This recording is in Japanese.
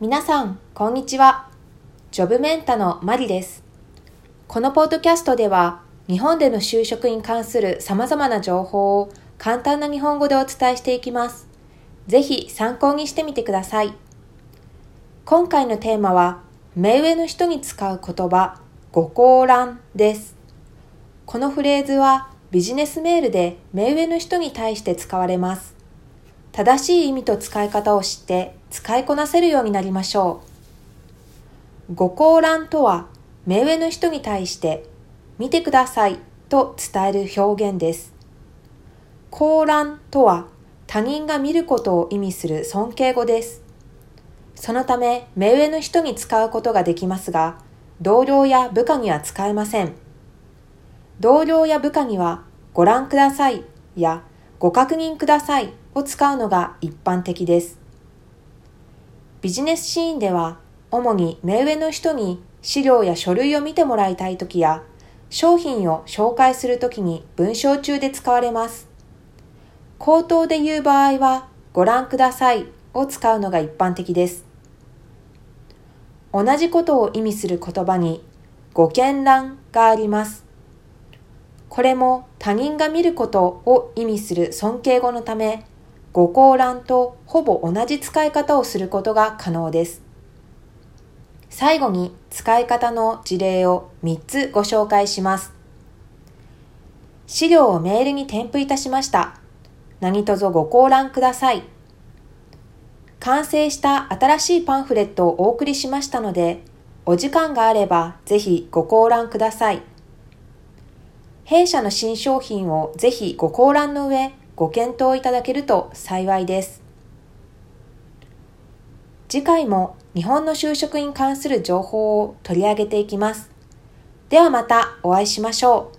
皆さん、こんにちは。ジョブメンタのマリです。このポッドキャストでは、日本での就職に関する様々な情報を簡単な日本語でお伝えしていきます。ぜひ参考にしてみてください。今回のテーマは、目上の人に使う言葉、ご高覧です。このフレーズはビジネスメールで目上の人に対して使われます。正しい意味と使い方を知って使いこなせるようになりましょう。ご高覧とは目上の人に対して見てくださいと伝える表現です。高覧とは他人が見ることを意味する尊敬語です。そのため目上の人に使うことができますが、同僚や部下には使えません。同僚や部下にはご覧くださいやご確認くださいを使うのが一般的です。ビジネスシーンでは主に目上の人に資料や書類を見てもらいたいときや商品を紹介するときに文章中で使われます。口頭で言う場合は、ご覧くださいを使うのが一般的です。同じことを意味する言葉に、ご見覧があります。これも他人が見ることを意味する尊敬語のため、ご高覧とほぼ同じ使い方をすることが可能です。最後に使い方の事例を3つご紹介します。資料をメールに添付いたしました。何卒ご高覧ください。完成した新しいパンフレットをお送りしましたので、お時間があればぜひご高覧ください。弊社の新商品をぜひご考覧の上、ご検討いただけると幸いです。次回も日本の就職に関する情報を取り上げていきます。ではまたお会いしましょう。